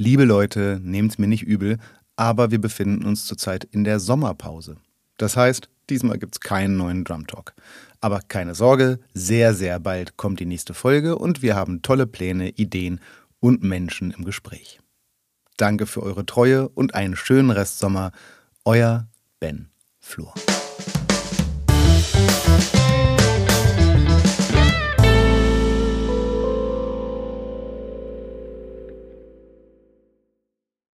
Liebe Leute, nehmt's mir nicht übel, aber wir befinden uns zurzeit in der Sommerpause. Das heißt, diesmal gibt's keinen neuen Drum Talk. Aber keine Sorge, sehr, sehr bald kommt die nächste Folge und wir haben tolle Pläne, Ideen und Menschen im Gespräch. Danke für eure Treue und einen schönen Restsommer. Euer Ben Flur.